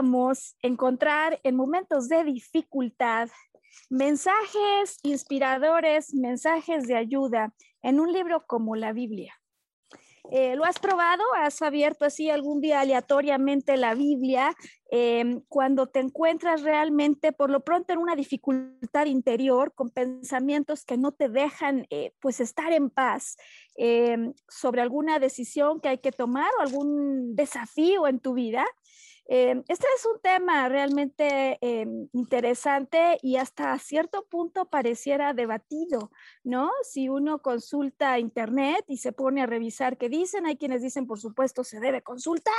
Dónde podríamos encontrar en momentos de dificultad mensajes inspiradores, mensajes de ayuda en un libro como la Biblia? Eh, ¿Lo has probado? ¿Has abierto así algún día aleatoriamente la Biblia em, cuando te encuentras realmente por lo pronto en una dificultad interior con pensamientos que no te dejan eh, pues estar en paz em, sobre alguna decisión que hay que tomar o algún desafío en tu vida? Eh, este es un tema realmente eh, interesante y hasta cierto punto pareciera debatido, ¿no? Si uno consulta internet y se pone a revisar qué dicen, hay quienes dicen, por supuesto, se debe consultar,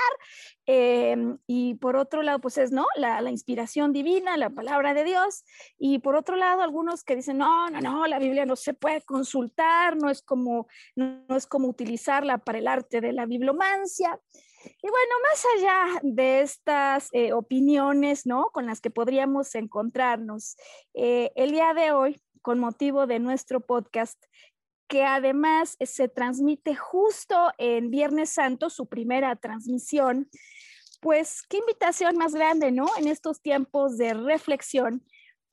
eh, y por otro lado, pues es, ¿no? La, la, inspiración divina, la palabra de Dios, y por otro lado, algunos que dicen, no, no, no, la Biblia no se puede consultar, no es como, no, no es como utilizarla para el arte de la bibliomancia. Y bueno, más allá de estas eh, opiniones, ¿no? Con las que podríamos encontrarnos, eh, el día de hoy, con motivo de nuestro podcast, que además se transmite justo en Viernes Santo, su primera transmisión, pues qué invitación más grande, ¿no? En estos tiempos de reflexión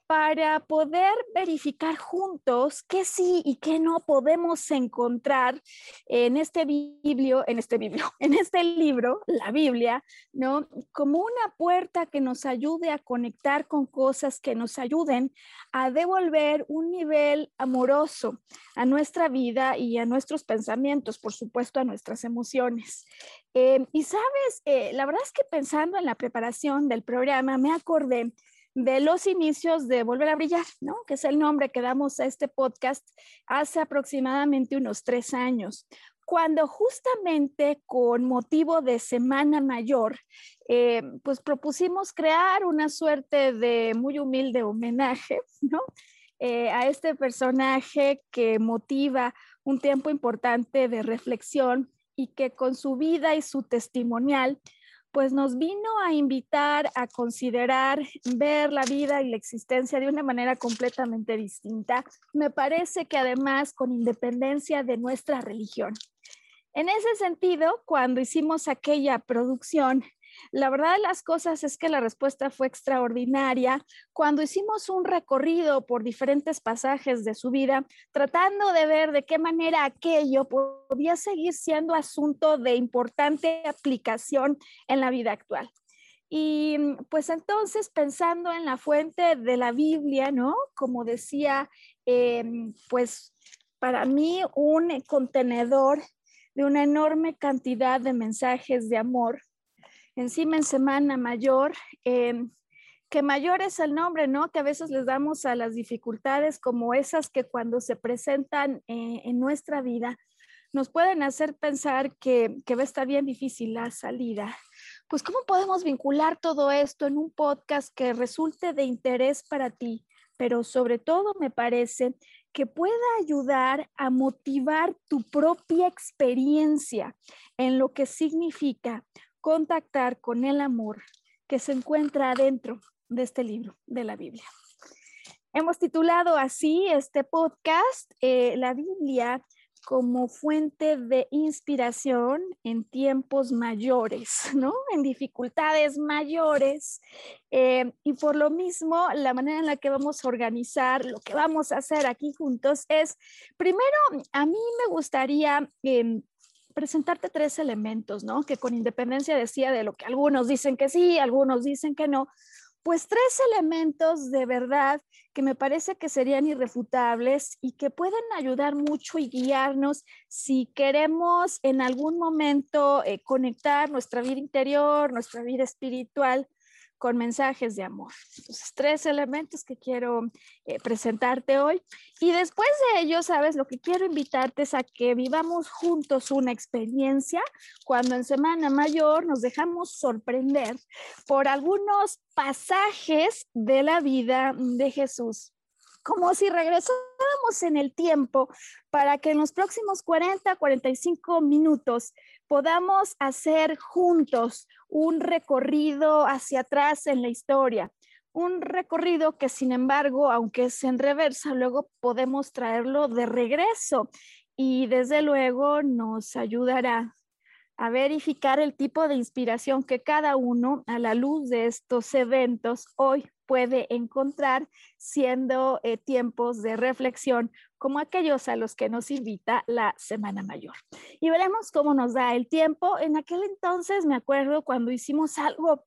para poder verificar juntos qué sí y qué no podemos encontrar en este biblio, en este biblio, en este libro, la Biblia, ¿no? Como una puerta que nos ayude a conectar con cosas que nos ayuden a devolver un nivel amoroso a nuestra vida y a nuestros pensamientos, por supuesto, a nuestras emociones. Eh, y sabes, eh, la verdad es que pensando en la preparación del programa, me acordé de los inicios de Volver a Brillar, ¿no? Que es el nombre que damos a este podcast hace aproximadamente unos tres años, cuando justamente con motivo de Semana Mayor, eh, pues propusimos crear una suerte de muy humilde homenaje, ¿no? Eh, a este personaje que motiva un tiempo importante de reflexión y que con su vida y su testimonial pues nos vino a invitar a considerar ver la vida y la existencia de una manera completamente distinta. Me parece que además con independencia de nuestra religión. En ese sentido, cuando hicimos aquella producción, la verdad de las cosas es que la respuesta fue extraordinaria. Cuando hicimos un recorrido por diferentes pasajes de su vida, tratando de ver de qué manera aquello podía seguir siendo asunto de importante aplicación en la vida actual. Y pues entonces pensando en la fuente de la Biblia, ¿no? Como decía, em, pues para mí un contenedor de una enorme cantidad de mensajes de amor encima en Semana Mayor, em, que mayor es el nombre, ¿no? Que a veces les damos a las dificultades como esas que cuando se presentan eh, en nuestra vida nos pueden hacer pensar que, que va a estar bien difícil la salida. Pues, ¿cómo podemos vincular todo esto en un podcast que resulte de interés para ti? Pero sobre todo me parece que pueda ayudar a motivar tu propia experiencia en lo que significa contactar con el amor que se encuentra dentro de este libro de la Biblia. Hemos titulado así este podcast, eh, La Biblia como fuente de inspiración en tiempos mayores, ¿no? En dificultades mayores. Eh, y por lo mismo, la manera en la que vamos a organizar lo que vamos a hacer aquí juntos es, primero, a mí me gustaría... Em, presentarte tres elementos, ¿no? Que con independencia decía de lo que algunos dicen que sí, algunos dicen que no, pues tres elementos de verdad que me parece que serían irrefutables y que pueden ayudar mucho y guiarnos si queremos en algún momento eh, conectar nuestra vida interior, nuestra vida espiritual con mensajes de amor. Entonces, tres elementos que quiero eh, presentarte hoy. Y después de ello, sabes, lo que quiero invitarte es a que vivamos juntos una experiencia cuando en Semana Mayor nos dejamos sorprender por algunos pasajes de la vida de Jesús como si regresáramos en el tiempo para que en los próximos 40, 45 minutos podamos hacer juntos un recorrido hacia atrás en la historia. Un recorrido que, sin embargo, aunque es en reversa, luego podemos traerlo de regreso y desde luego nos ayudará a verificar el tipo de inspiración que cada uno a la luz de estos eventos hoy puede encontrar siendo eh, tiempos de reflexión como aquellos a los que nos invita la Semana Mayor. Y veremos cómo nos da el tiempo. En aquel entonces me acuerdo cuando hicimos algo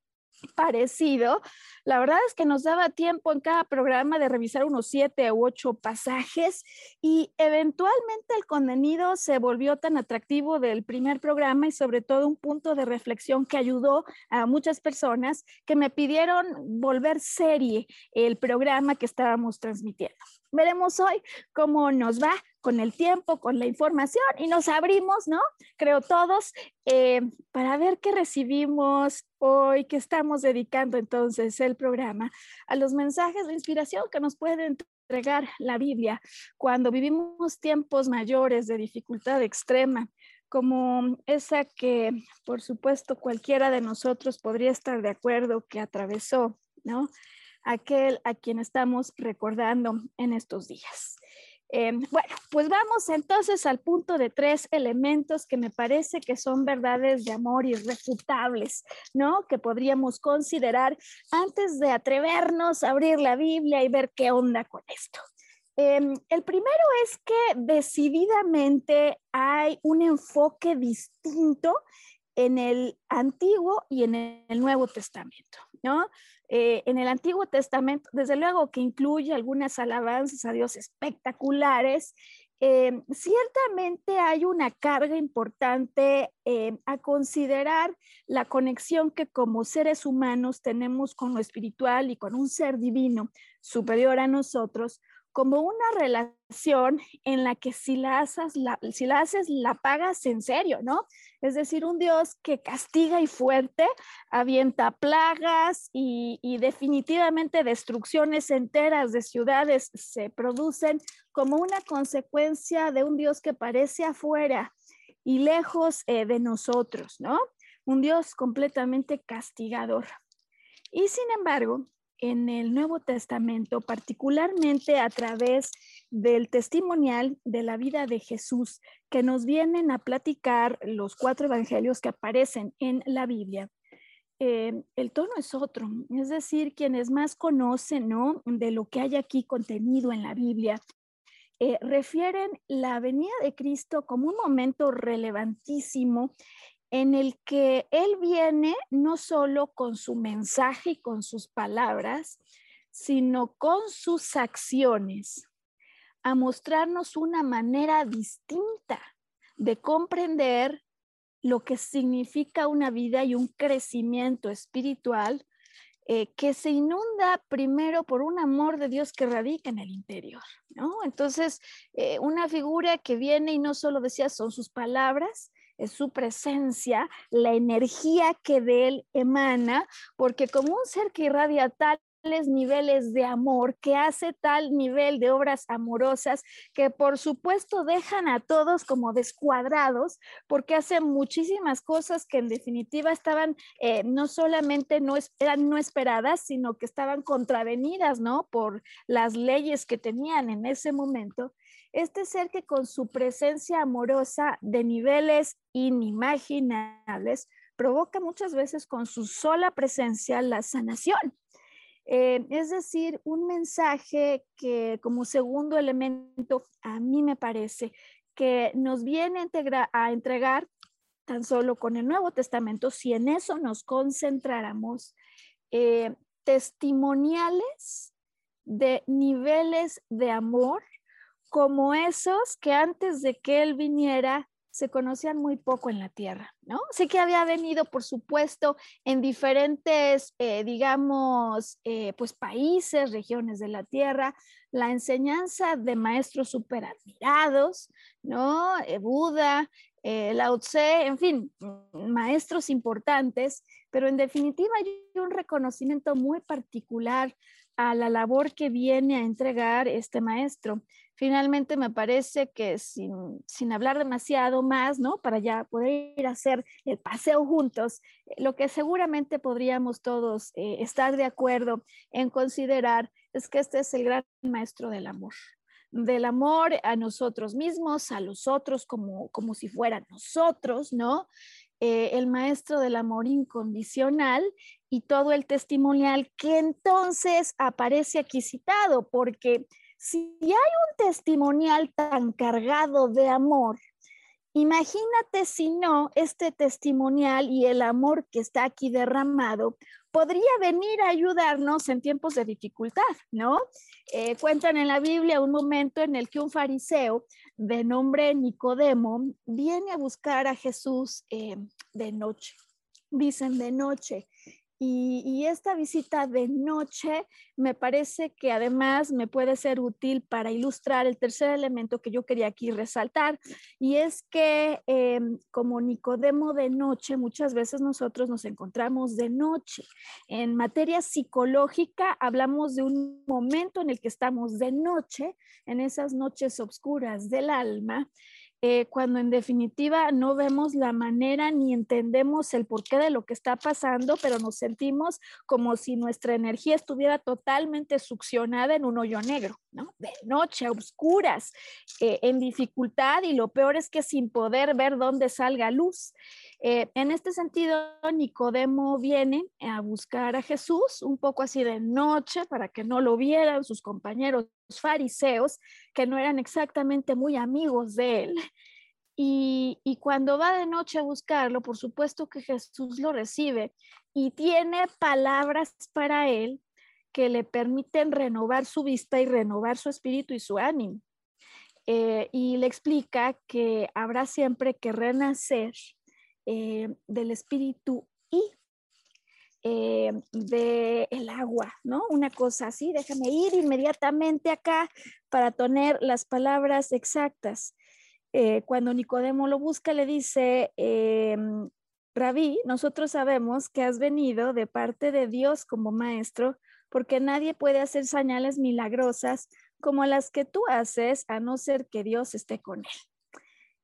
parecido. La verdad es que nos daba tiempo en cada programa de revisar unos siete u ocho pasajes y eventualmente el contenido se volvió tan atractivo del primer programa y sobre todo un punto de reflexión que ayudó a muchas personas que me pidieron volver serie el programa que estábamos transmitiendo. Veremos hoy cómo nos va con el tiempo, con la información y nos abrimos, ¿no? Creo todos, eh, para ver qué recibimos hoy, que estamos dedicando entonces el programa a los mensajes de inspiración que nos puede entregar la Biblia cuando vivimos tiempos mayores de dificultad extrema como esa que, por supuesto, cualquiera de nosotros podría estar de acuerdo que atravesó, ¿no? Aquel a quien estamos recordando en estos días. Em, bueno, pues vamos entonces al punto de tres elementos que me parece que son verdades de amor irrefutables, ¿no? Que podríamos considerar antes de atrevernos a abrir la Biblia y ver qué onda con esto. Em, el primero es que decididamente hay un enfoque distinto en el Antiguo y en el Nuevo Testamento, ¿no? Eh, en el Antiguo Testamento, desde luego que incluye algunas alabanzas a Dios espectaculares, eh, ciertamente hay una carga importante eh, a considerar la conexión que como seres humanos tenemos con lo espiritual y con un ser divino superior a nosotros, como una relación en la que si la, haces, la, si la haces, la pagas en serio, ¿no? Es decir, un Dios que castiga y fuerte, avienta plagas y, definitivamente destrucciones enteras de ciudades se producen como una consecuencia de un Dios que parece afuera y lejos eh, de nosotros, ¿no? Un Dios completamente castigador. Y sin embargo, en el Nuevo Testamento, particularmente a través del testimonial de la vida de Jesús que nos vienen a platicar los cuatro evangelios que aparecen en la Biblia. Eh, el tono es otro, es decir, quienes más conocen ¿no? de lo que hay aquí contenido en la Biblia, eh, refieren la venida de Cristo como un momento relevantísimo en el que Él viene no solo con su mensaje y con sus palabras, sino con sus acciones, a mostrarnos una manera distinta de comprender lo que significa una vida y un crecimiento espiritual eh, que se inunda primero por un amor de Dios que radica en el interior, ¿no? Entonces, eh, una figura que viene y no solo decía son sus palabras, su presencia, la energía que de él emana, porque como un ser que irradia tales niveles de amor, que hace tal nivel de obras amorosas, que por supuesto dejan a todos como descuadrados, porque hace muchísimas cosas que en definitiva estaban eh, no solamente no eran no esperadas, sino que estaban contravenidas, ¿no? Por las leyes que tenían en ese momento. Este ser que con su presencia amorosa de niveles inimaginables provoca muchas veces con su sola presencia la sanación. Eh, es decir, un mensaje que como segundo elemento, a mí me parece que nos viene a, entregar tan solo con el Nuevo Testamento, si en eso nos concentráramos, eh, testimoniales de niveles de amor como esos que antes de que Él viniera se conocían muy poco en la tierra, ¿no? Sí que había venido, por supuesto, en diferentes, eh, digamos, eh, pues países, regiones de la tierra, la enseñanza de maestros súper admirados, ¿no? Eh, Buda, Lao Tse, en fin, maestros importantes, pero en definitiva hay un reconocimiento muy particular a la labor que viene a entregar este maestro finalmente me parece que sin, sin, hablar demasiado más, ¿no? Para ya poder ir a hacer el paseo juntos, eh, lo que seguramente podríamos todos eh, estar de acuerdo en considerar es que este es el gran maestro del amor del amor a nosotros mismos, a los otros como, como si fueran nosotros, ¿no? Eh, el maestro del amor incondicional y todo el testimonial que entonces aparece aquí citado, porque si hay un testimonial tan cargado de amor, imagínate si no, este testimonial y el amor que está aquí derramado podría venir a ayudarnos en tiempos de dificultad, ¿no? Eh, cuentan en la Biblia un momento en el que un fariseo de nombre Nicodemo viene a buscar a Jesús eh, de noche. Dicen de noche. Y, esta visita de noche me parece que además me puede ser útil para ilustrar el tercer elemento que yo quería aquí resaltar, y es que em, como Nicodemo de noche, muchas veces nosotros nos encontramos de noche. En materia psicológica hablamos de un momento en el que estamos de noche, en esas noches oscuras del alma, eh, cuando en definitiva no vemos la manera ni entendemos el porqué de lo que está pasando, pero nos sentimos como si nuestra energía estuviera totalmente succionada en un hoyo negro, ¿no? De noche, a oscuras, eh, en dificultad y lo peor es que sin poder ver dónde salga luz. Eh, en este sentido, Nicodemo viene a buscar a Jesús un poco así de noche para que no lo vieran sus compañeros fariseos, que no eran exactamente muy amigos de él. Y, cuando va de noche a buscarlo, por supuesto que Jesús lo recibe y tiene palabras para él que le permiten renovar su vista y renovar su espíritu y su ánimo. Eh, y le explica que habrá siempre que renacer eh, del espíritu y eh, del agua, ¿no? Una cosa así, déjame ir inmediatamente acá para tener las palabras exactas. Eh, cuando Nicodemo lo busca, le dice, Rabí, nosotros sabemos que has venido de parte de Dios como maestro, porque nadie puede hacer señales milagrosas como las que tú haces, a no ser que Dios esté con él.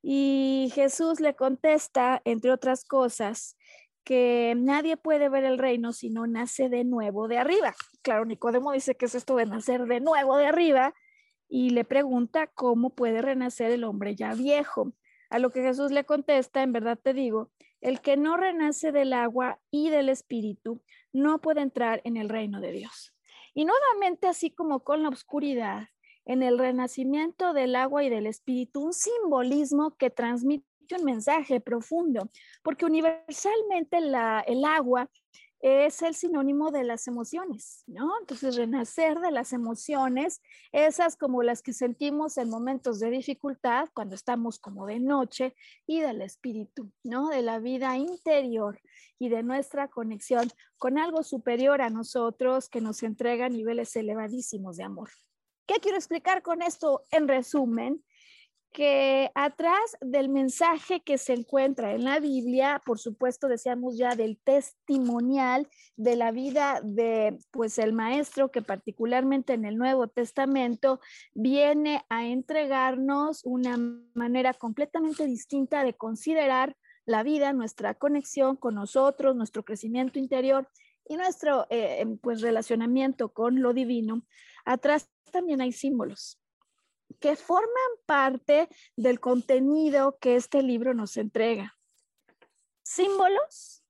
Y Jesús le contesta, entre otras cosas, que nadie puede ver el reino si no nace de nuevo de arriba. Claro, Nicodemo dice que es esto de nacer de nuevo de arriba y le pregunta cómo puede renacer el hombre ya viejo. A lo que Jesús le contesta, en verdad te digo, el que no renace del agua y del espíritu no puede entrar en el reino de Dios. Y nuevamente, así como con la oscuridad, en el renacimiento del agua y del espíritu, un simbolismo que transmite un mensaje profundo, porque universalmente el agua es el sinónimo de las emociones, ¿no? Entonces, renacer de las emociones, esas como las que sentimos en momentos de dificultad, cuando estamos como de noche, y del espíritu, ¿no? De la vida interior y de nuestra conexión con algo superior a nosotros que nos entrega niveles elevadísimos de amor. ¿Qué quiero explicar con esto en resumen? que atrás del mensaje que se encuentra en la Biblia, por supuesto, decíamos ya del testimonial de la vida de pues el maestro que particularmente en el Nuevo Testamento viene a entregarnos una manera completamente distinta de considerar la vida, nuestra conexión con nosotros, nuestro crecimiento interior y nuestro eh, pues relacionamiento con lo divino. Atrás también hay símbolos. que forman parte del contenido que este libro nos entrega. Símbolos,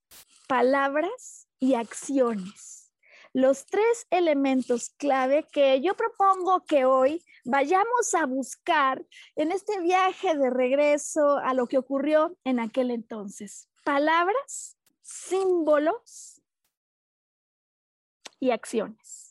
palabras y acciones. Los tres elementos clave que yo propongo que hoy vayamos a buscar en este viaje de regreso a lo que ocurrió en aquel entonces. Palabras, símbolos y acciones.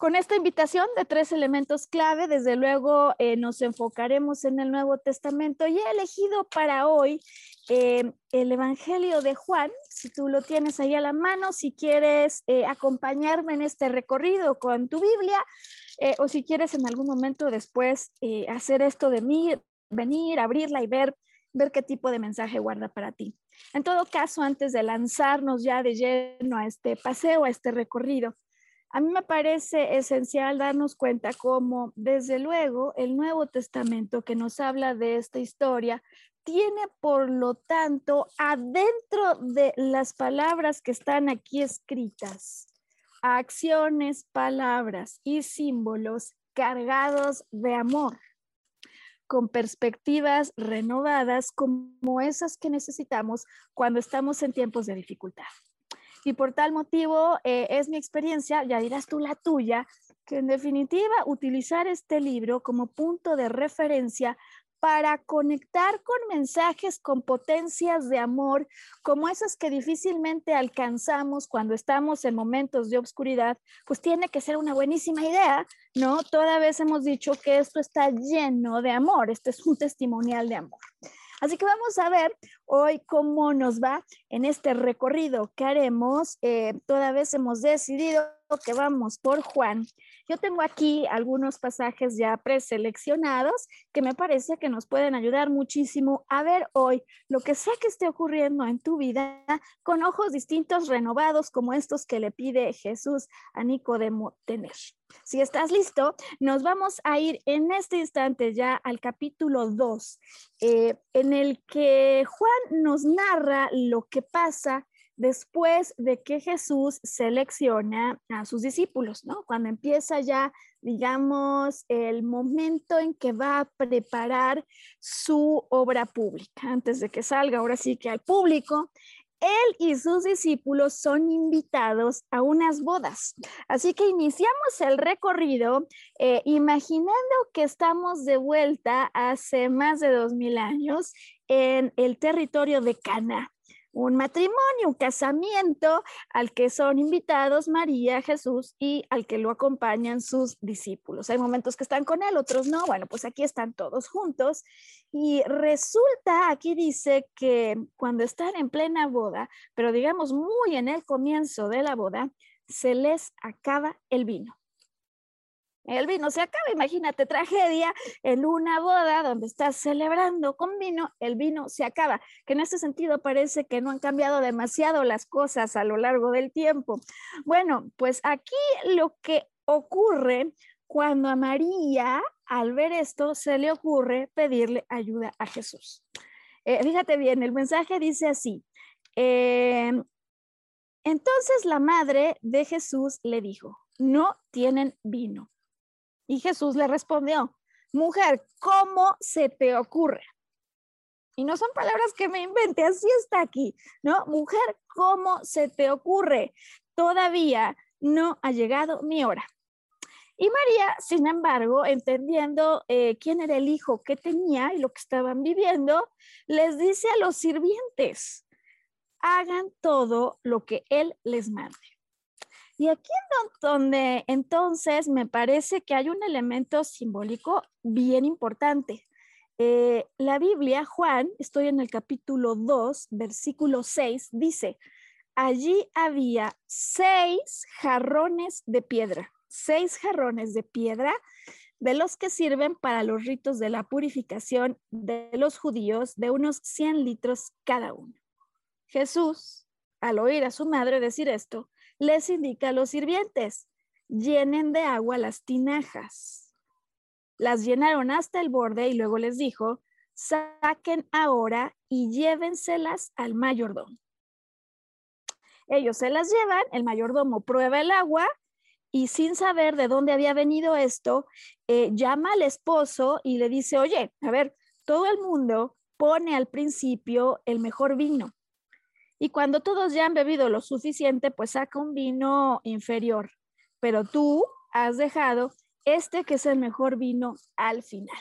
Con esta invitación de tres elementos clave, desde luego eh, nos enfocaremos en el Nuevo Testamento y he elegido para hoy eh, el Evangelio de Juan, si tú lo tienes ahí a la mano, si quieres eh, acompañarme en este recorrido con tu Biblia o si quieres en algún momento después hacer esto de mí, venir, abrirla y ver, ver qué tipo de mensaje guarda para ti. En todo caso, antes de lanzarnos ya de lleno a este paseo, a este recorrido, a mí me parece esencial darnos cuenta cómo, desde luego, el Nuevo Testamento que nos habla de esta historia tiene, por lo tanto, adentro de las palabras que están aquí escritas, acciones, palabras y símbolos cargados de amor, con perspectivas renovadas como esas que necesitamos cuando estamos en tiempos de dificultad. Y por tal motivo eh, es mi experiencia, ya dirás tú la tuya, que en definitiva utilizar este libro como punto de referencia para conectar con mensajes con potencias de amor como esas que difícilmente alcanzamos cuando estamos en momentos de obscuridad, pues tiene que ser una buenísima idea, ¿no? Toda vez hemos dicho que esto está lleno de amor, este es un testimonial de amor. Así que vamos a ver hoy cómo nos va en este recorrido que haremos. Eh, toda vez hemos decidido que vamos por Juan. Yo tengo aquí algunos pasajes ya preseleccionados que me parece que nos pueden ayudar muchísimo a ver hoy lo que sea que esté ocurriendo en tu vida con ojos distintos, renovados, como estos que le pide Jesús a Nicodemo tener. Si estás listo, nos vamos a ir en este instante ya al capítulo 2, eh, en el que Juan nos narra lo que pasa después de que Jesús selecciona a sus discípulos, ¿no? Cuando empieza ya, digamos, el momento en que va a preparar su obra pública, antes de que salga ahora sí que al público, él y sus discípulos son invitados a unas bodas. Así que iniciamos el recorrido eh, imaginando que estamos de vuelta hace más de dos mil años en el territorio de Cana un matrimonio, un casamiento al que son invitados María, Jesús y al que lo acompañan sus discípulos. Hay momentos que están con él, otros no. Bueno, pues aquí están todos juntos y resulta, aquí dice que cuando están en plena boda, pero digamos muy en el comienzo de la boda, se les acaba el vino. El vino se acaba, imagínate, tragedia en una boda donde estás celebrando con vino, el vino se acaba, que en este sentido parece que no han cambiado demasiado las cosas a lo largo del tiempo. Bueno, pues aquí lo que ocurre cuando a María, al ver esto, se le ocurre pedirle ayuda a Jesús. Eh, fíjate bien, el mensaje dice así. Em, entonces la madre de Jesús le dijo, no tienen vino. Y Jesús le respondió, mujer, ¿cómo se te ocurre? Y no son palabras que me invente, así está aquí, ¿no? Mujer, ¿cómo se te ocurre? Todavía no ha llegado mi hora. Y María, sin embargo, entendiendo eh, quién era el hijo que tenía y lo que estaban viviendo, les dice a los sirvientes, hagan todo lo que él les mande. Y aquí donde entonces me parece que hay un elemento simbólico bien importante. Eh, la Biblia, Juan, estoy en el capítulo 2, versículo 6, dice, allí había seis jarrones de piedra, seis jarrones de piedra de los que sirven para los ritos de la purificación de los judíos de unos 100 litros cada uno. Jesús, al oír a su madre decir esto, les indica a los sirvientes, llenen de agua las tinajas. Las llenaron hasta el borde y luego les dijo, saquen ahora y llévenselas al mayordomo. Ellos se las llevan, el mayordomo prueba el agua y sin saber de dónde había venido esto, eh, llama al esposo y le dice, oye, a ver, todo el mundo pone al principio el mejor vino. Y cuando todos ya han bebido lo suficiente, pues saca un vino inferior. Pero tú has dejado este que es el mejor vino al final.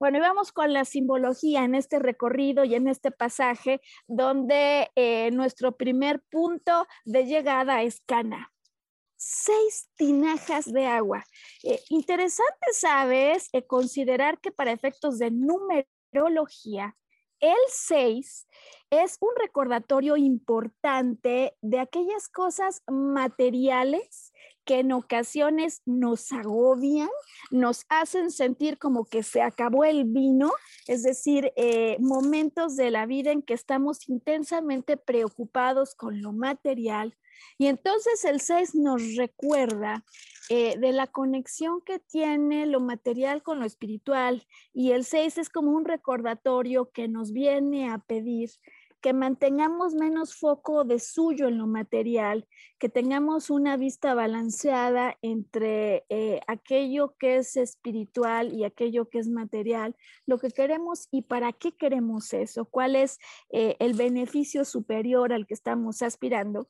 Bueno, y vamos con la simbología en este recorrido y en este pasaje donde eh, nuestro primer punto de llegada es Cana. Seis tinajas de agua. Eh, interesante, ¿sabes? Eh, considerar que para efectos de numerología, el 6 es un recordatorio importante de aquellas cosas materiales que en ocasiones nos agobian, nos hacen sentir como que se acabó el vino, es decir, eh, momentos de la vida en que estamos intensamente preocupados con lo material. Y entonces el 6 nos recuerda eh, de la conexión que tiene lo material con lo espiritual. Y el 6 es como un recordatorio que nos viene a pedir que mantengamos menos foco de suyo en lo material, que tengamos una vista balanceada entre eh, aquello que es espiritual y aquello que es material, lo que queremos y para qué queremos eso, cuál es eh, el beneficio superior al que estamos aspirando.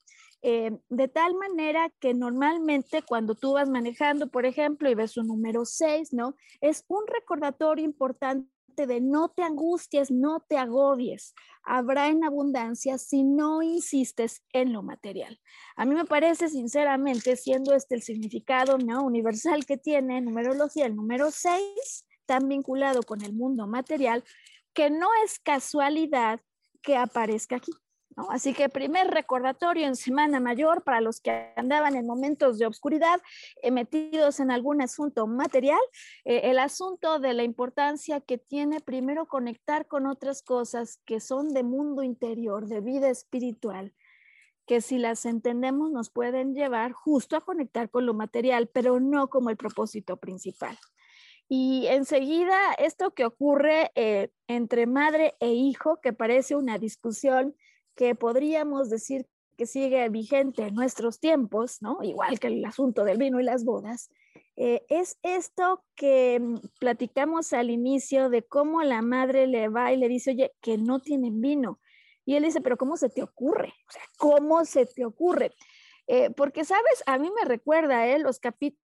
Eh, de tal manera que normalmente cuando tú vas manejando, por ejemplo, y ves un número 6, ¿no? Es un recordatorio importante de no te angusties, no te agobies. Habrá en abundancia si no insistes en lo material. A mí me parece, sinceramente, siendo este el significado ¿no? universal que tiene numerología, el número 6, tan vinculado con el mundo material, que no es casualidad que aparezca aquí. Así que primer recordatorio en Semana Mayor para los que andaban en momentos de obscuridad, eh, metidos en algún asunto material, eh, el asunto de la importancia que tiene primero conectar con otras cosas que son de mundo interior, de vida espiritual, que si las entendemos nos pueden llevar justo a conectar con lo material, pero no como el propósito principal. Y enseguida, esto que ocurre eh, entre madre e hijo, que parece una discusión que podríamos decir que sigue vigente en nuestros tiempos, ¿no? igual que el asunto del vino y las bodas, eh, es esto que mm, platicamos al inicio de cómo la madre le va y le dice, oye, que no tienen vino. Y él dice, pero ¿cómo se te ocurre? O sea, ¿cómo se te ocurre? Eh, porque, ¿sabes? A mí me recuerda ¿eh? los capítulos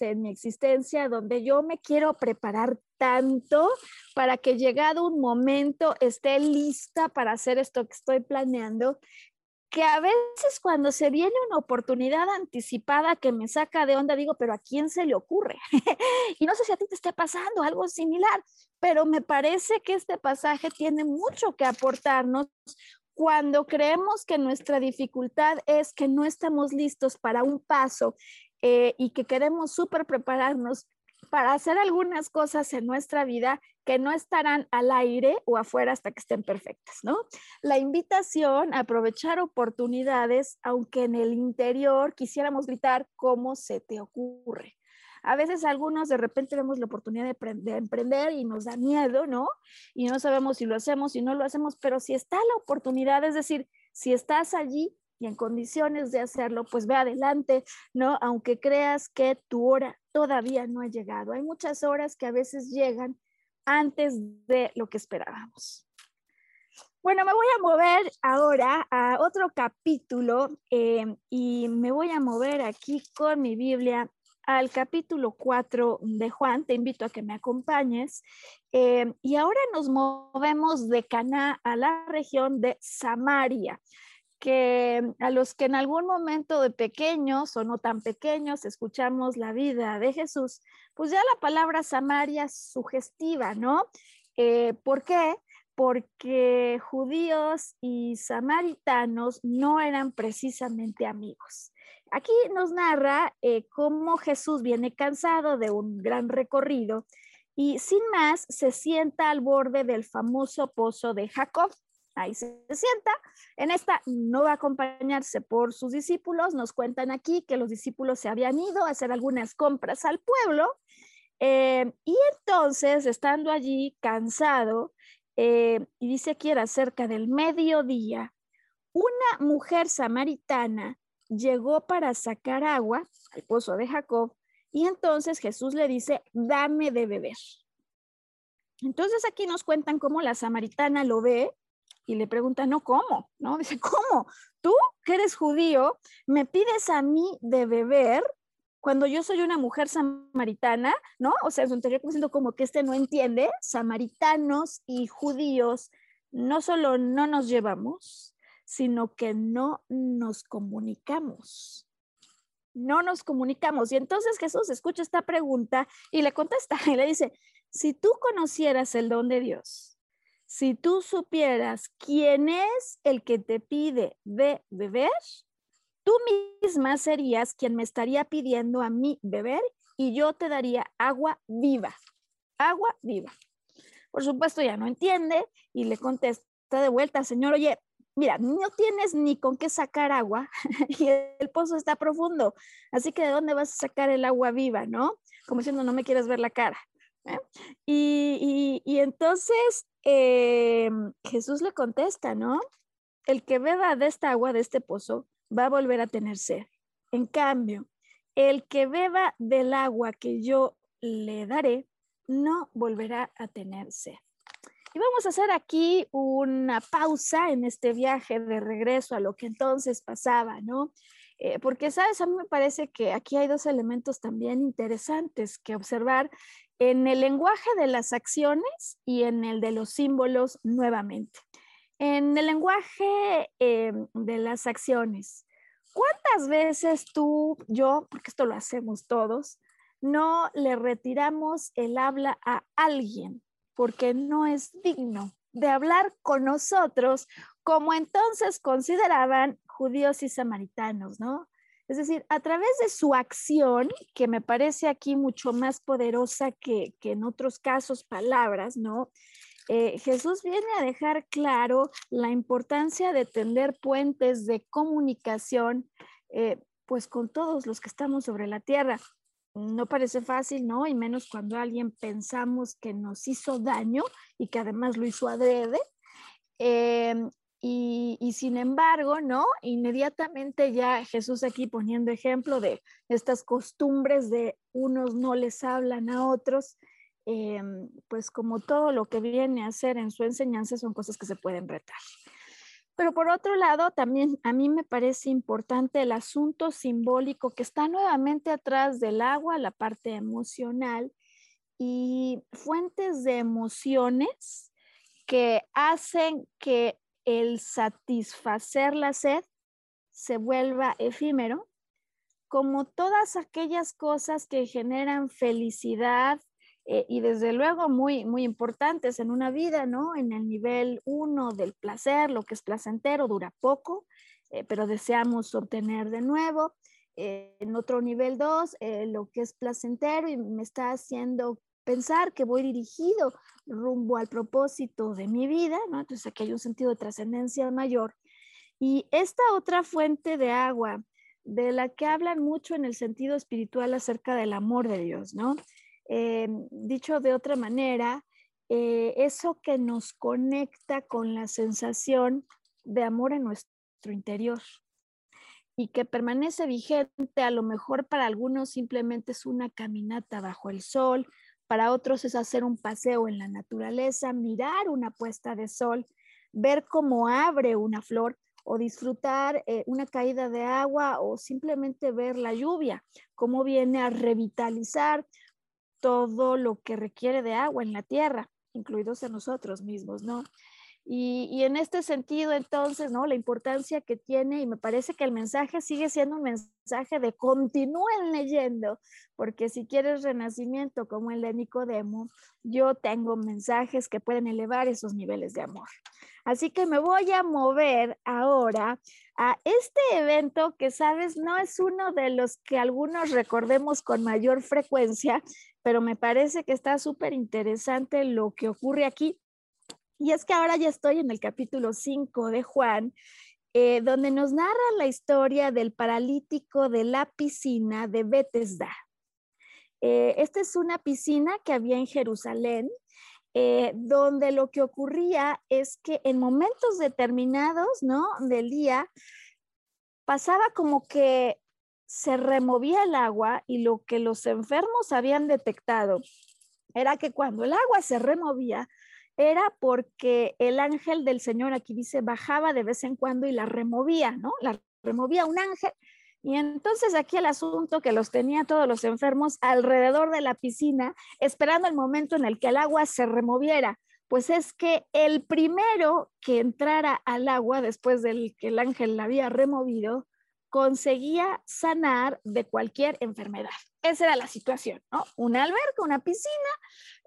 en mi existencia donde yo me quiero preparar tanto para que llegado un momento esté lista para hacer esto que estoy planeando, que a veces cuando se viene una oportunidad anticipada que me saca de onda, digo, pero ¿a quién se le ocurre? y no sé si a ti te esté pasando algo similar, pero me parece que este pasaje tiene mucho que aportarnos cuando creemos que nuestra dificultad es que no estamos listos para un paso eh, y que queremos súper prepararnos para hacer algunas cosas en nuestra vida que no estarán al aire o afuera hasta que estén perfectas, ¿no? La invitación a aprovechar oportunidades, aunque en el interior quisiéramos gritar, ¿cómo se te ocurre? A veces algunos de repente vemos la oportunidad de, de, emprender y nos da miedo, ¿no? Y no sabemos si lo hacemos, si no lo hacemos, pero si está la oportunidad, es decir, si estás allí, y en condiciones de hacerlo, pues ve adelante, ¿no? Aunque creas que tu hora todavía no ha llegado. Hay muchas horas que a veces llegan antes de lo que esperábamos. Bueno, me voy a mover ahora a otro capítulo eh, y me voy a mover aquí con mi Biblia al capítulo 4 de Juan. Te invito a que me acompañes. Eh, y ahora nos movemos de Caná a la región de Samaria que a los que en algún momento de pequeños o no tan pequeños escuchamos la vida de Jesús, pues ya la palabra Samaria es sugestiva, ¿no? Eh, ¿Por qué? Porque judíos y samaritanos no eran precisamente amigos. Aquí nos narra eh, cómo Jesús viene cansado de un gran recorrido y sin más se sienta al borde del famoso pozo de Jacob. Ahí se sienta. En esta no va a acompañarse por sus discípulos. Nos cuentan aquí que los discípulos se habían ido a hacer algunas compras al pueblo. Eh, y entonces, estando allí cansado, eh, y dice que era cerca del mediodía, una mujer samaritana llegó para sacar agua al pozo de Jacob y entonces Jesús le dice, dame de beber. Entonces aquí nos cuentan cómo la samaritana lo ve y le pregunta, no, ¿cómo? ¿No? Dice, ¿cómo? Tú, que eres judío, me pides a mí de beber cuando yo soy una mujer samaritana, ¿no? O sea, es un diciendo como que este no entiende, samaritanos y judíos no solo no nos llevamos, sino que no nos comunicamos. No nos comunicamos. Y entonces Jesús escucha esta pregunta y le contesta y le dice, si tú conocieras el don de Dios, si tú supieras quién es el que te pide de beber, tú misma serías quien me estaría pidiendo a mí beber y yo te daría agua viva, agua viva. Por supuesto, ya no entiende y le contesta de vuelta, señor, oye, mira, no tienes ni con qué sacar agua y el pozo está profundo, así que ¿de dónde vas a sacar el agua viva, no? Como diciendo, no me quieres ver la cara. ¿eh? Y, entonces eh, Jesús le contesta, ¿no? El que beba de esta agua, de este pozo, va a volver a tener sed. En cambio, el que beba del agua que yo le daré, no volverá a tener sed. Y vamos a hacer aquí una pausa en este viaje de regreso a lo que entonces pasaba, ¿no? Eh, porque, sabes, a mí me parece que aquí hay dos elementos también interesantes que observar en el lenguaje de las acciones y en el de los símbolos nuevamente. En el lenguaje eh, de las acciones, ¿cuántas veces tú, yo, porque esto lo hacemos todos, no le retiramos el habla a alguien porque no es digno de hablar con nosotros como entonces consideraban judíos y samaritanos, ¿no? Es decir, a través de su acción, que me parece aquí mucho más poderosa que, en otros casos palabras, ¿no? Eh, Jesús viene a dejar claro la importancia de tender puentes de comunicación, eh, pues con todos los que estamos sobre la tierra. No parece fácil, ¿no? Y menos cuando alguien pensamos que nos hizo daño y que además lo hizo adrede. Em, y, sin embargo, ¿no? Inmediatamente ya Jesús aquí poniendo ejemplo de estas costumbres de unos no les hablan a otros, em, pues como todo lo que viene a hacer en su enseñanza son cosas que se pueden retar. Pero por otro lado, también a mí me parece importante el asunto simbólico que está nuevamente atrás del agua, la parte emocional y fuentes de emociones que hacen que el satisfacer la sed se vuelva efímero, como todas aquellas cosas que generan felicidad eh, y desde luego muy, muy importantes en una vida, ¿no? En el nivel uno del placer, lo que es placentero dura poco, eh, pero deseamos obtener de nuevo. Eh, en otro nivel dos, lo que es placentero y me está haciendo pensar que voy dirigido rumbo al propósito de mi vida, ¿no? Entonces aquí hay un sentido de trascendencia mayor. Y esta otra fuente de agua, de la que hablan mucho en el sentido espiritual acerca del amor de Dios, ¿no? Eh, dicho de otra manera, eh, eso que nos conecta con la sensación de amor en nuestro interior y que permanece vigente, a lo mejor para algunos simplemente es una caminata bajo el sol, para otros es hacer un paseo en la naturaleza, mirar una puesta de sol, ver cómo abre una flor o disfrutar eh, una caída de agua o simplemente ver la lluvia, cómo viene a revitalizar todo lo que requiere de agua en la tierra, incluidos en nosotros mismos, ¿no? Y, en este sentido, entonces, ¿no? La importancia que tiene, y me parece que el mensaje sigue siendo un mensaje de continúen leyendo, porque si quieres renacimiento como el de Nicodemo, yo tengo mensajes que pueden elevar esos niveles de amor. Así que me voy a mover ahora a este evento que, sabes, no es uno de los que algunos recordemos con mayor frecuencia, pero me parece que está súper interesante lo que ocurre aquí y es que ahora ya estoy en el capítulo 5 de Juan, eh, donde nos narra la historia del paralítico de la piscina de Bethesda. Eh, esta es una piscina que había en Jerusalén, eh, donde lo que ocurría es que en momentos determinados ¿no? del día pasaba como que se removía el agua y lo que los enfermos habían detectado era que cuando el agua se removía, era porque el ángel del Señor, aquí dice, bajaba de vez en cuando y la removía, ¿no? La removía un ángel. Y entonces aquí el asunto que los tenía todos los enfermos alrededor de la piscina, esperando el momento en el que el agua se removiera, pues es que el primero que entrara al agua después del que el ángel la había removido, conseguía sanar de cualquier enfermedad. Esa era la situación, ¿no? Una alberca, una piscina,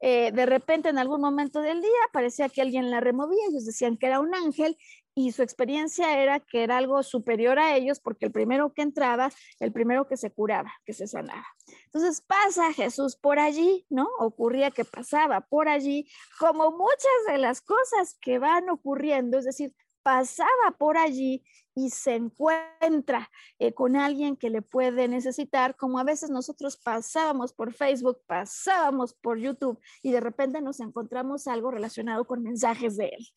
eh, de repente en algún momento del día parecía que alguien la removía, ellos decían que era un ángel y su experiencia era que era algo superior a ellos porque el primero que entraba, el primero que se curaba, que se sanaba. Entonces pasa Jesús por allí, ¿no? Ocurría que pasaba por allí, como muchas de las cosas que van ocurriendo, es decir, pasaba por allí y se encuentra eh, con alguien que le puede necesitar, como a veces nosotros pasábamos por Facebook, pasábamos por YouTube y de repente nos encontramos algo relacionado con mensajes de él.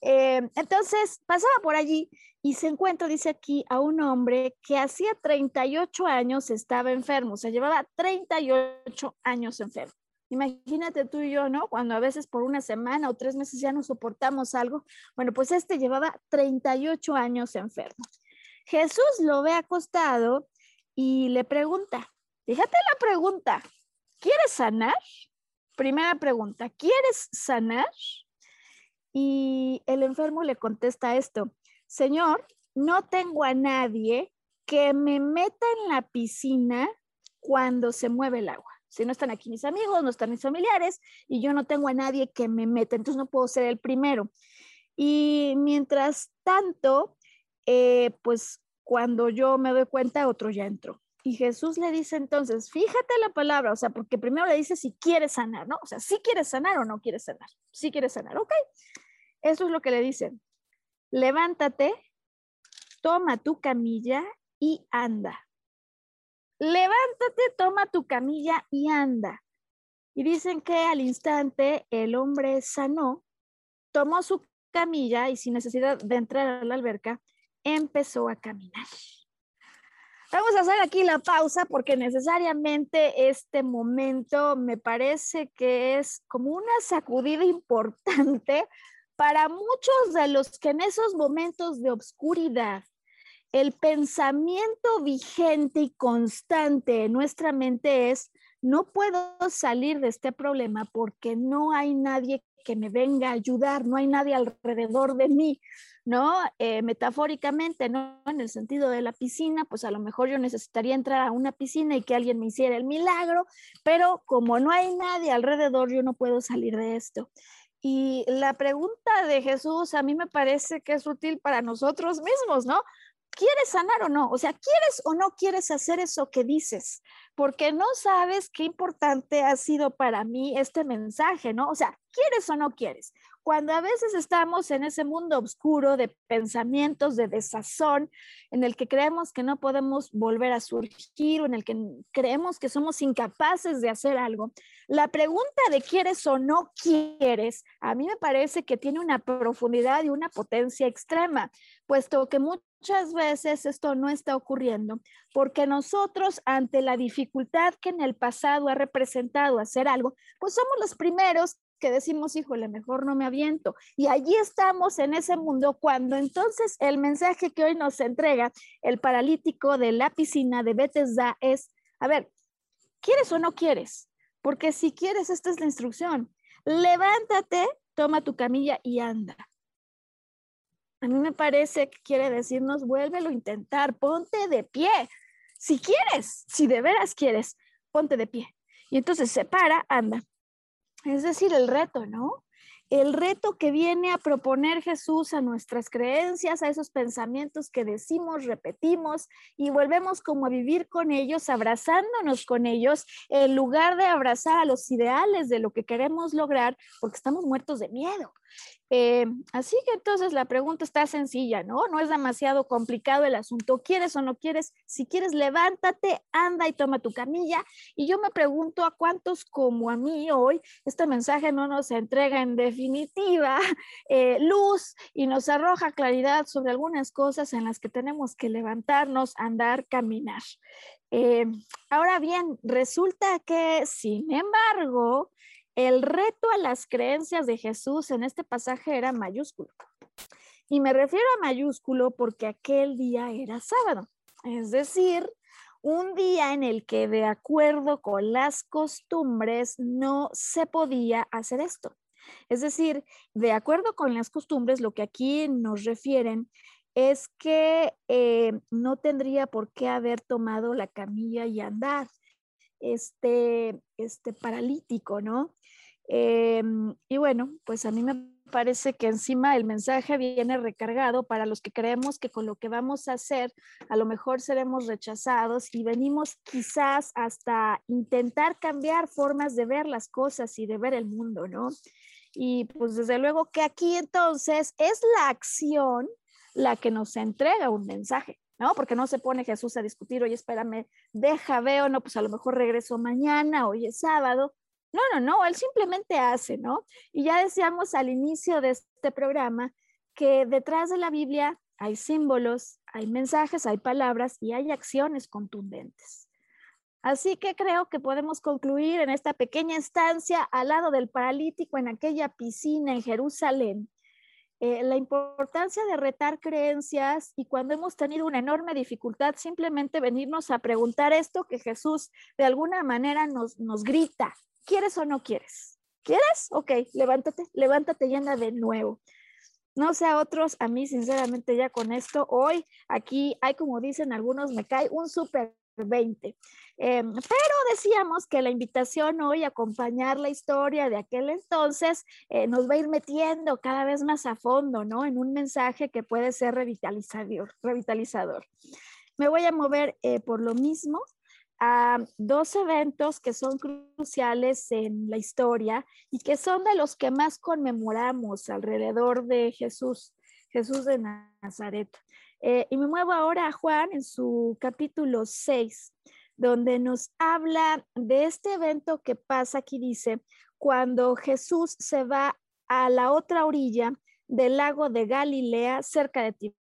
Eh, entonces pasaba por allí y se encuentra, dice aquí, a un hombre que hacía 38 años estaba enfermo, o sea, llevaba 38 años enfermo. Imagínate tú y yo, ¿no? Cuando a veces por una semana o tres meses ya no soportamos algo. Bueno, pues este llevaba 38 años enfermo. Jesús lo ve acostado y le pregunta, fíjate la pregunta, ¿quieres sanar? Primera pregunta, ¿quieres sanar? Y el enfermo le contesta esto, Señor, no tengo a nadie que me meta en la piscina cuando se mueve el agua si no están aquí mis amigos, no están mis familiares y yo no tengo a nadie que me meta, entonces no puedo ser el primero. Y mientras tanto, eh, pues cuando yo me doy cuenta, otro ya entró. Y Jesús le dice entonces, fíjate la palabra, o sea, porque primero le dice si quieres sanar, ¿no? O sea, si quieres sanar o no quieres sanar. Si quieres sanar, ok. Eso es lo que le dice. Levántate, toma tu camilla y anda levántate, toma tu camilla y anda. Y dicen que al instante el hombre sanó, tomó su camilla y sin necesidad de entrar a la alberca, empezó a caminar. Vamos a hacer aquí la pausa porque necesariamente este momento me parece que es como una sacudida importante para muchos de los que en esos momentos de obscuridad el pensamiento vigente y constante en nuestra mente es, no puedo salir de este problema porque no hay nadie que me venga a ayudar, no hay nadie alrededor de mí, ¿no? Eh, metafóricamente, ¿no? En el sentido de la piscina, pues a lo mejor yo necesitaría entrar a una piscina y que alguien me hiciera el milagro, pero como no hay nadie alrededor, yo no puedo salir de esto. Y la pregunta de Jesús a mí me parece que es útil para nosotros mismos, ¿no? ¿Quieres sanar o no? O sea, ¿quieres o no quieres hacer eso que dices? Porque no sabes qué importante ha sido para mí este mensaje, ¿no? O sea, ¿quieres o no quieres? Cuando a veces estamos en ese mundo oscuro de pensamientos, de desazón, en el que creemos que no podemos volver a surgir o en el que creemos que somos incapaces de hacer algo, la pregunta de quieres o no quieres, a mí me parece que tiene una profundidad y una potencia extrema, puesto que muchas veces esto no está ocurriendo porque nosotros ante la dificultad que en el pasado ha representado hacer algo, pues somos los primeros que decimos, híjole, mejor no me aviento. Y allí estamos en ese mundo cuando entonces el mensaje que hoy nos entrega el paralítico de la piscina de Bethesda es, a ver, ¿quieres o no quieres? Porque si quieres, esta es la instrucción. Levántate, toma tu camilla y anda. A mí me parece que quiere decirnos, vuélvelo a intentar, ponte de pie. Si quieres, si de veras quieres, ponte de pie. Y entonces se para, anda. Es decir, el reto, ¿no? El reto que viene a proponer Jesús a nuestras creencias, a esos pensamientos que decimos, repetimos y volvemos como a vivir con ellos, abrazándonos con ellos, en lugar de abrazar a los ideales de lo que queremos lograr, porque estamos muertos de miedo. Eh, así que entonces la pregunta está sencilla, ¿no? No es demasiado complicado el asunto. ¿Quieres o no quieres? Si quieres, levántate, anda y toma tu camilla. Y yo me pregunto a cuántos como a mí hoy este mensaje no nos entrega en definitiva eh, luz y nos arroja claridad sobre algunas cosas en las que tenemos que levantarnos, andar, caminar. Eh, ahora bien, resulta que, sin embargo, el reto a las creencias de Jesús en este pasaje era mayúsculo. Y me refiero a mayúsculo porque aquel día era sábado, es decir, un día en el que de acuerdo con las costumbres no se podía hacer esto. Es decir, de acuerdo con las costumbres, lo que aquí nos refieren es que eh, no tendría por qué haber tomado la camilla y andar este, este paralítico, ¿no? Em, y bueno, pues a mí me parece que encima el mensaje viene recargado para los que creemos que con lo que vamos a hacer a lo mejor seremos rechazados y venimos quizás hasta intentar cambiar formas de ver las cosas y de ver el mundo, ¿no? Y pues desde luego que aquí entonces es la acción la que nos entrega un mensaje. ¿no? Porque no se pone Jesús a discutir, oye, espérame, deja, veo, no, pues a lo mejor regreso mañana, hoy es sábado. No, no, no, él simplemente hace, ¿no? Y ya decíamos al inicio de este programa que detrás de la Biblia hay símbolos, hay mensajes, hay palabras y hay acciones contundentes. Así que creo que podemos concluir en esta pequeña estancia al lado del paralítico en aquella piscina en Jerusalén, eh, la importancia de retar creencias y cuando hemos tenido una enorme dificultad, simplemente venirnos a preguntar esto que Jesús de alguna manera nos, nos grita, ¿Quieres o no quieres? ¿Quieres? Ok, levántate, levántate y anda de nuevo. No sé a otros, a mí sinceramente ya con esto, hoy aquí hay como dicen algunos, me cae un super 20. Em, pero decíamos que la invitación hoy a acompañar la historia de aquel entonces eh, nos va a ir metiendo cada vez más a fondo, ¿no? En un mensaje que puede ser revitalizador. revitalizador. Me voy a mover eh, por lo mismo a dos eventos que son cruciales en la historia y que son de los que más conmemoramos alrededor de Jesús, Jesús de Nazaret. Eh, y me muevo ahora a Juan en su capítulo 6, donde nos habla de este evento que pasa aquí, dice, cuando Jesús se va a la otra orilla del lago de Galilea, cerca de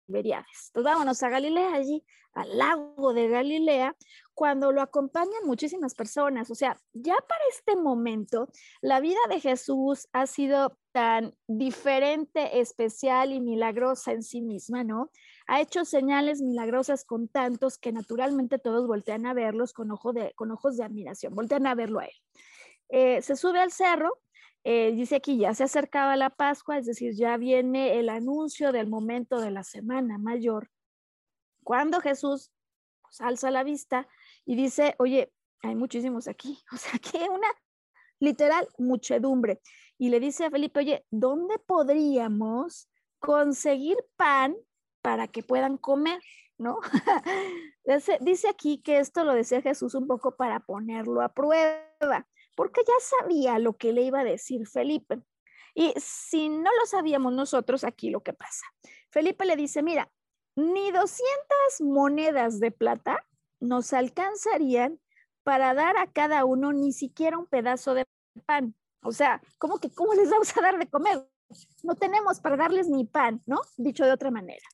Tiberiades. Entonces vámonos a Galilea, allí al lago de Galilea, cuando lo acompañan muchísimas personas. O sea, ya para este momento, la vida de Jesús ha sido tan diferente, especial y milagrosa en sí misma, ¿no? Ha hecho señales milagrosas con tantos que naturalmente todos voltean a verlos con, ojo de, con ojos de admiración, voltean a verlo a él. Eh, se sube al cerro, eh, dice aquí, ya se acercaba la Pascua, es decir, ya viene el anuncio del momento de la semana mayor. Cuando Jesús pues, alza la vista, y dice, oye, hay muchísimos aquí, o sea, que una literal muchedumbre. Y le dice a Felipe, oye, ¿dónde podríamos conseguir pan para que puedan comer? ¿No? dice aquí que esto lo decía Jesús un poco para ponerlo a prueba, porque ya sabía lo que le iba a decir Felipe. Y si no lo sabíamos nosotros, aquí lo que pasa. Felipe le dice, mira, ni 200 monedas de plata nos alcanzarían para dar a cada uno ni siquiera un pedazo de pan. O sea, ¿cómo que cómo les vamos a dar de comer? No tenemos para darles ni pan, ¿no? Dicho de otra manera.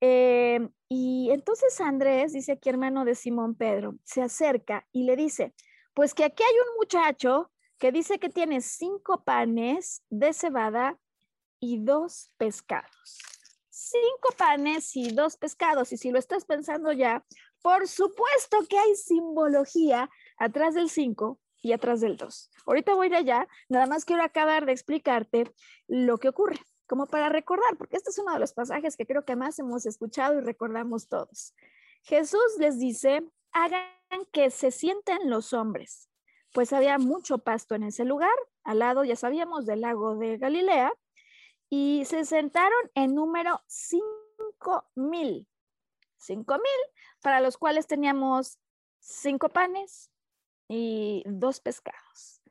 Eh, y entonces Andrés, dice aquí hermano de Simón Pedro, se acerca y le dice, pues que aquí hay un muchacho que dice que tiene cinco panes de cebada y dos pescados. Cinco panes y dos pescados. Y si lo estás pensando ya, por supuesto que hay simbología atrás del 5 y atrás del 2. Ahorita voy de allá, nada más quiero acabar de explicarte lo que ocurre, como para recordar, porque este es uno de los pasajes que creo que más hemos escuchado y recordamos todos. Jesús les dice, hagan que se sienten los hombres, pues había mucho pasto en ese lugar, al lado, ya sabíamos, del lago de Galilea, y se sentaron en número cinco mil. Cinco mil para los cuales teníamos cinco panes y dos pescados.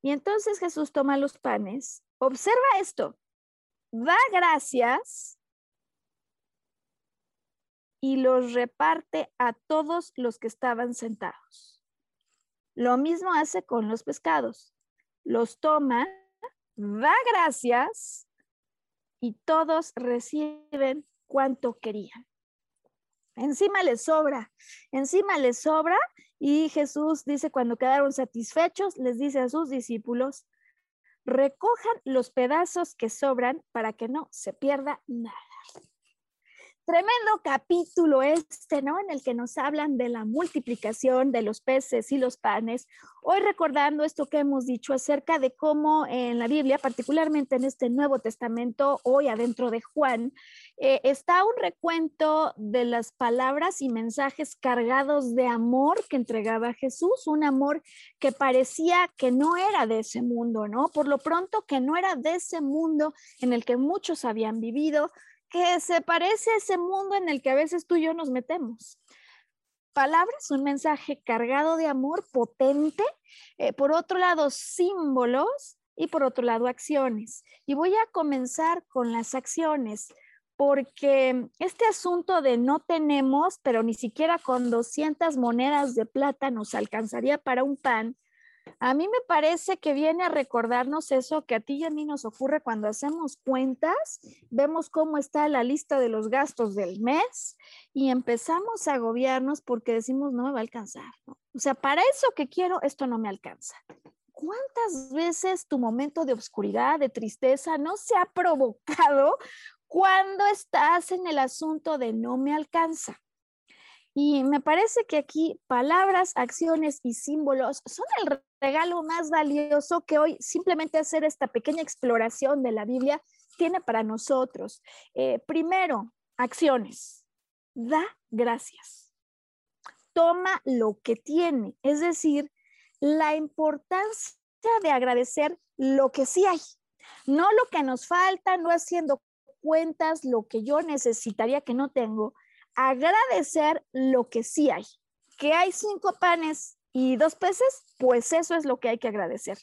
Y entonces Jesús toma los panes, observa esto, da gracias y los reparte a todos los que estaban sentados. Lo mismo hace con los pescados. Los toma, da gracias y todos reciben cuanto querían. Encima les sobra, encima les sobra y Jesús dice cuando quedaron satisfechos, les dice a sus discípulos, recojan los pedazos que sobran para que no se pierda nada. Tremendo capítulo este, ¿no? En el que nos hablan de la multiplicación de los peces y los panes. Hoy recordando esto que hemos dicho acerca de cómo en la Biblia, particularmente en este Nuevo Testamento, hoy adentro de Juan, eh, está un recuento de las palabras y mensajes cargados de amor que entregaba Jesús, un amor que parecía que no era de ese mundo, ¿no? Por lo pronto que no era de ese mundo en el que muchos habían vivido, que se parece a ese mundo en el que a veces tú y yo nos metemos. Palabras, un mensaje cargado de amor potente, eh, por otro lado símbolos y por otro lado acciones. Y voy a comenzar con las acciones, porque este asunto de no tenemos, pero ni siquiera con 200 monedas de plata nos alcanzaría para un pan, a mí me parece que viene a recordarnos eso que a ti y a mí nos ocurre cuando hacemos cuentas, vemos cómo está la lista de los gastos del mes y empezamos a agobiarnos porque decimos no me va a alcanzar. O sea, para eso que quiero, esto no me alcanza. ¿Cuántas veces tu momento de oscuridad, de tristeza, no se ha provocado cuando estás en el asunto de no me alcanza? Y me parece que aquí palabras, acciones y símbolos son el regalo más valioso que hoy simplemente hacer esta pequeña exploración de la Biblia tiene para nosotros. Eh, primero, acciones. Da gracias. Toma lo que tiene, es decir, la importancia de agradecer lo que sí hay, no lo que nos falta, no haciendo cuentas lo que yo necesitaría que no tengo, agradecer lo que sí hay. Que hay cinco panes y dos peces, pues eso es lo que hay que agradecer.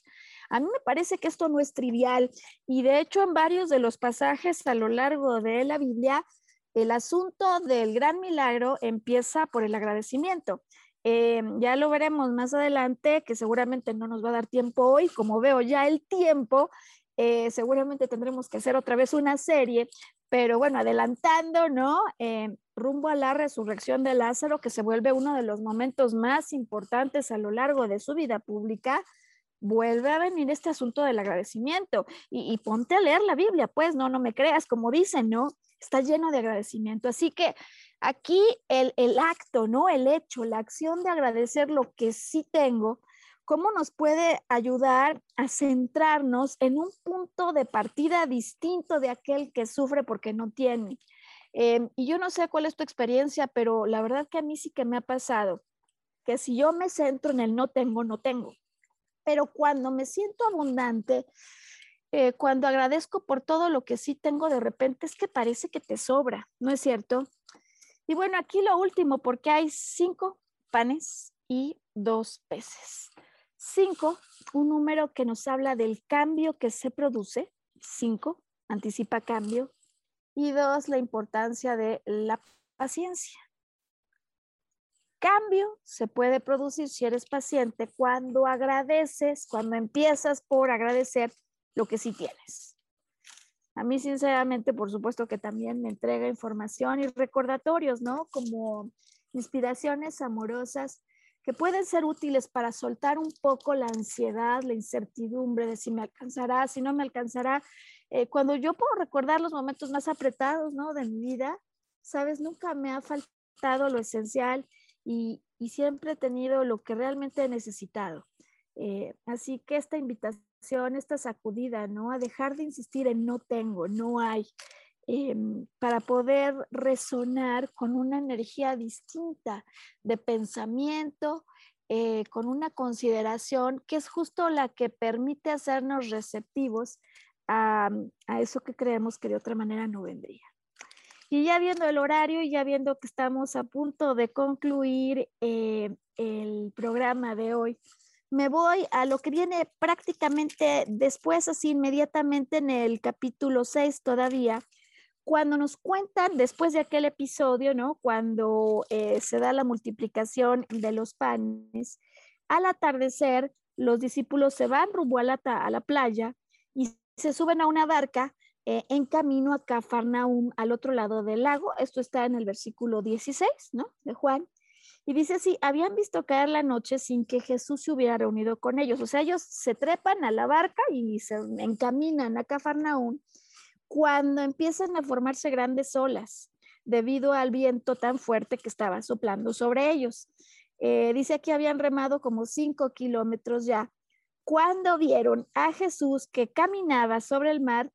A mí me parece que esto no es trivial y de hecho en varios de los pasajes a lo largo de la Biblia, el asunto del gran milagro empieza por el agradecimiento. Eh, ya lo veremos más adelante, que seguramente no nos va a dar tiempo hoy, como veo ya el tiempo, eh, seguramente tendremos que hacer otra vez una serie, pero bueno, adelantando, ¿no? Eh, rumbo a la resurrección de Lázaro, que se vuelve uno de los momentos más importantes a lo largo de su vida pública, vuelve a venir este asunto del agradecimiento. Y, ponte a leer la Biblia, pues, no, no me creas, como dicen, ¿no? Está lleno de agradecimiento. Así que aquí el, el acto, ¿no? El hecho, la acción de agradecer lo que sí tengo, ¿cómo nos puede ayudar a centrarnos en un punto de partida distinto de aquel que sufre porque no tiene? Em, y yo no sé cuál es tu experiencia, pero la verdad que a mí sí que me ha pasado que si yo me centro en el no tengo, no tengo. Pero cuando me siento abundante, eh, cuando agradezco por todo lo que sí tengo, de repente es que parece que te sobra, ¿no es cierto? Y bueno, aquí lo último, porque hay cinco panes y dos peces. Cinco, un número que nos habla del cambio que se produce. Cinco, anticipa cambio. Y dos, la importancia de la paciencia. Cambio se puede producir si eres paciente cuando agradeces, cuando empiezas por agradecer lo que sí tienes. A mí, sinceramente, por supuesto que también me entrega información y recordatorios, ¿no? Como inspiraciones amorosas que pueden ser útiles para soltar un poco la ansiedad, la incertidumbre de si me alcanzará, si no me alcanzará eh, cuando yo puedo recordar los momentos más apretados, ¿no? De mi vida, sabes, nunca me ha faltado lo esencial y, siempre he tenido lo que realmente he necesitado. Eh, así que esta invitación, esta sacudida, ¿no? A dejar de insistir en no tengo, no hay, em, para poder resonar con una energía distinta de pensamiento, eh, con una consideración que es justo la que permite hacernos receptivos a, eso que creemos que de otra manera no vendría. Y ya viendo el horario y ya viendo que estamos a punto de concluir eh, el programa de hoy, me voy a lo que viene prácticamente después, así inmediatamente en el capítulo 6 todavía, cuando nos cuentan después de aquel episodio, ¿no? Cuando eh, se da la multiplicación de los panes, al atardecer los discípulos se van rumbo a la, a la playa y se suben a una barca eh, en camino a Cafarnaum, al otro lado del lago. Esto está en el versículo 16, ¿no? De Juan. Y dice así, habían visto caer la noche sin que Jesús se hubiera reunido con ellos. O sea, ellos se trepan a la barca y se encaminan a Cafarnaún cuando empiezan a formarse grandes olas debido al viento tan fuerte que estaba soplando sobre ellos. Eh, dice que habían remado como cinco kilómetros ya cuando vieron a Jesús que caminaba sobre el mar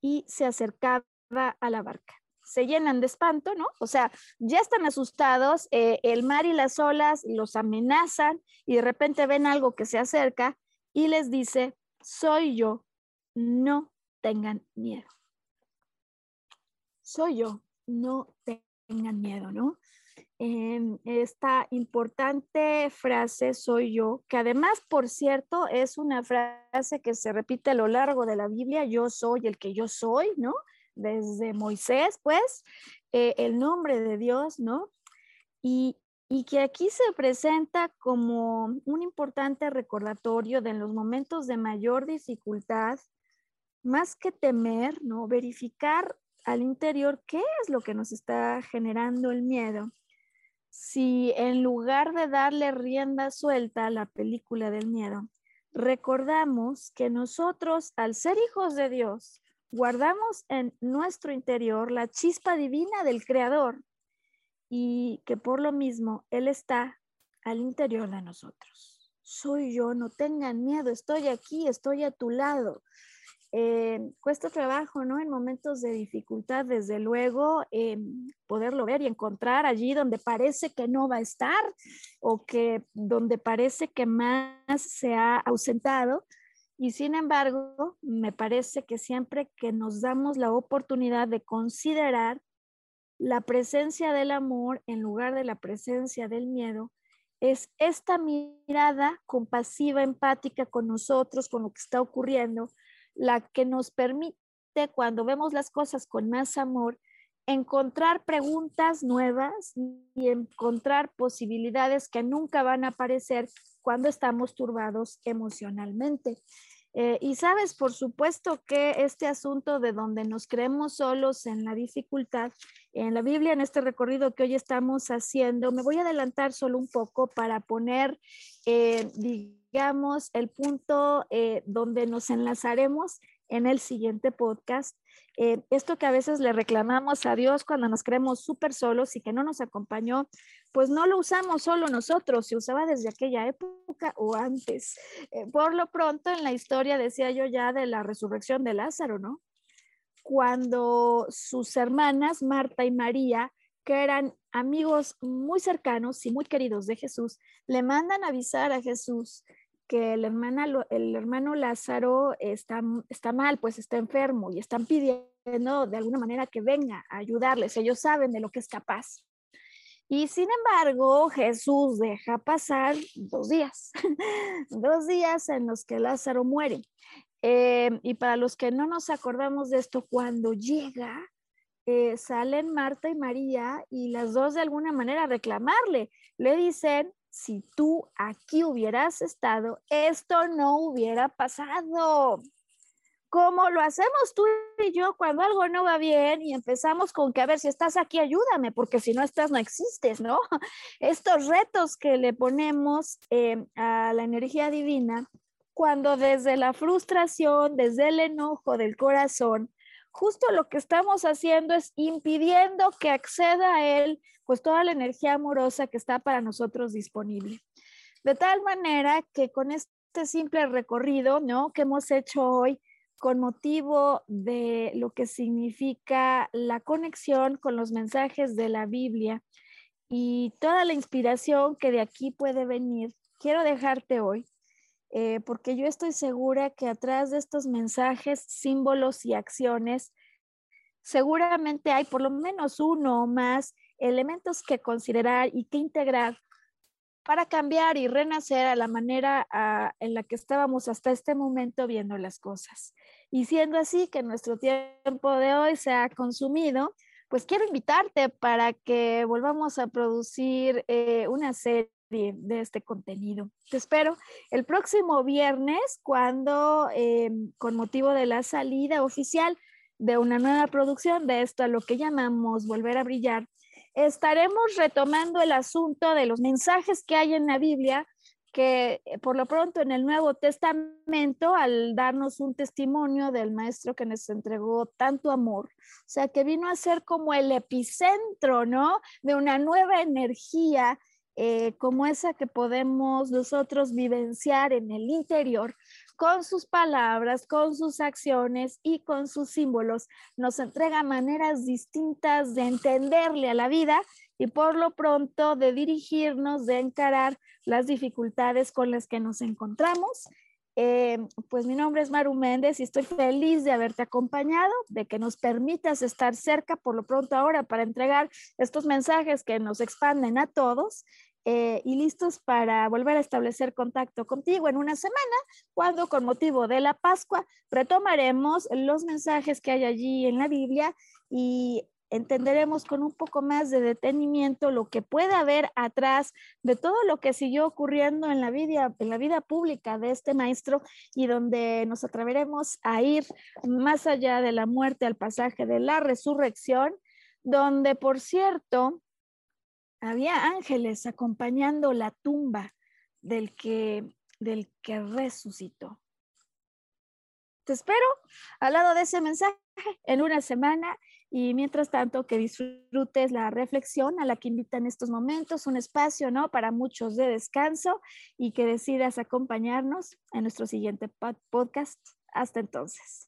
y se acercaba a la barca se llenan de espanto, ¿no? O sea, ya están asustados, eh, el mar y las olas los amenazan y de repente ven algo que se acerca y les dice, soy yo, no tengan miedo. Soy yo, no tengan miedo, ¿no? esta importante frase soy yo, que además, por cierto, es una frase que se repite a lo largo de la Biblia, yo soy el que yo soy, ¿no? desde Moisés, pues, eh, el nombre de Dios, ¿no? Y, y que aquí se presenta como un importante recordatorio de en los momentos de mayor dificultad, más que temer, ¿no? Verificar al interior qué es lo que nos está generando el miedo. Si en lugar de darle rienda suelta a la película del miedo, recordamos que nosotros, al ser hijos de Dios, guardamos en nuestro interior la chispa divina del Creador y que por lo mismo Él está al interior de nosotros. Soy yo, no tengan miedo, estoy aquí, estoy a tu lado. Eh, cuesta trabajo, ¿no? En momentos de dificultad, desde luego, eh, poderlo ver y encontrar allí donde parece que no va a estar o que donde parece que más se ha ausentado, y sin embargo, me parece que siempre que nos damos la oportunidad de considerar la presencia del amor en lugar de la presencia del miedo, es esta mirada compasiva, empática con nosotros, con lo que está ocurriendo, la que nos permite, cuando vemos las cosas con más amor, encontrar preguntas nuevas y encontrar posibilidades que nunca van a aparecer cuando estamos turbados emocionalmente. Eh, y sabes, por supuesto que este asunto de donde nos creemos solos en la dificultad, en la Biblia, en este recorrido que hoy estamos haciendo, me voy a adelantar solo un poco para poner, eh, digamos, el punto eh, donde nos enlazaremos en el siguiente podcast. Eh, esto que a veces le reclamamos a Dios cuando nos creemos súper solos y que no nos acompañó, pues no lo usamos solo nosotros, se usaba desde aquella época o antes. Eh, por lo pronto, en la historia, decía yo ya, de la resurrección de Lázaro, ¿no? Cuando sus hermanas, Marta y María, que eran amigos muy cercanos y muy queridos de Jesús, le mandan avisar a Jesús que el hermano, el hermano Lázaro está, está mal, pues está enfermo y están pidiendo de alguna manera que venga a ayudarles. Ellos saben de lo que es capaz. Y sin embargo, Jesús deja pasar dos días, dos días en los que Lázaro muere. Eh, y para los que no nos acordamos de esto, cuando llega, eh, salen Marta y María y las dos de alguna manera reclamarle. Le dicen, si tú aquí hubieras estado, esto no hubiera pasado. Como lo hacemos tú y yo cuando algo no va bien y empezamos con que, a ver, si estás aquí, ayúdame, porque si no estás, no existes, ¿no? Estos retos que le ponemos eh, a la energía divina, cuando desde la frustración, desde el enojo del corazón, justo lo que estamos haciendo es impidiendo que acceda a él pues toda la energía amorosa que está para nosotros disponible. De tal manera que con este simple recorrido, ¿no? que hemos hecho hoy con motivo de lo que significa la conexión con los mensajes de la Biblia y toda la inspiración que de aquí puede venir, quiero dejarte hoy eh, porque yo estoy segura que atrás de estos mensajes, símbolos y acciones, seguramente hay por lo menos uno o más elementos que considerar y que integrar para cambiar y renacer a la manera ah, en la que estábamos hasta este momento viendo las cosas. Y siendo así que nuestro tiempo de hoy se ha consumido, pues quiero invitarte para que volvamos a producir eh, una serie de este contenido. Te espero el próximo viernes cuando, em, con motivo de la salida oficial de una nueva producción de esto a lo que llamamos Volver a Brillar, estaremos retomando el asunto de los mensajes que hay en la Biblia que eh, por lo pronto en el Nuevo Testamento, al darnos un testimonio del Maestro que nos entregó tanto amor, o sea, que vino a ser como el epicentro, ¿no? De una nueva energía eh, como esa que podemos nosotros vivenciar en el interior con sus palabras, con sus acciones y con sus símbolos. Nos entrega maneras distintas de entenderle a la vida y por lo pronto de dirigirnos, de encarar las dificultades con las que nos encontramos. Eh, pues mi nombre es Maru Méndez y estoy feliz de haberte acompañado, de que nos permitas estar cerca por lo pronto ahora para entregar estos mensajes que nos expanden a todos eh, y listos para volver a establecer contacto contigo en una semana, cuando con motivo de la Pascua retomaremos los mensajes que hay allí en la Biblia y entenderemos con un poco más de detenimiento lo que puede haber atrás de todo lo que siguió ocurriendo en la vida, en la vida pública de este maestro y donde nos atreveremos a ir más allá de la muerte al pasaje de la resurrección, donde, por cierto, había ángeles acompañando la tumba del que, del que resucitó. Te espero al lado de ese mensaje en una semana y mientras tanto que disfrutes la reflexión a la que invita en estos momentos, un espacio ¿no? para muchos de descanso y que decidas acompañarnos en nuestro siguiente podcast. Hasta entonces.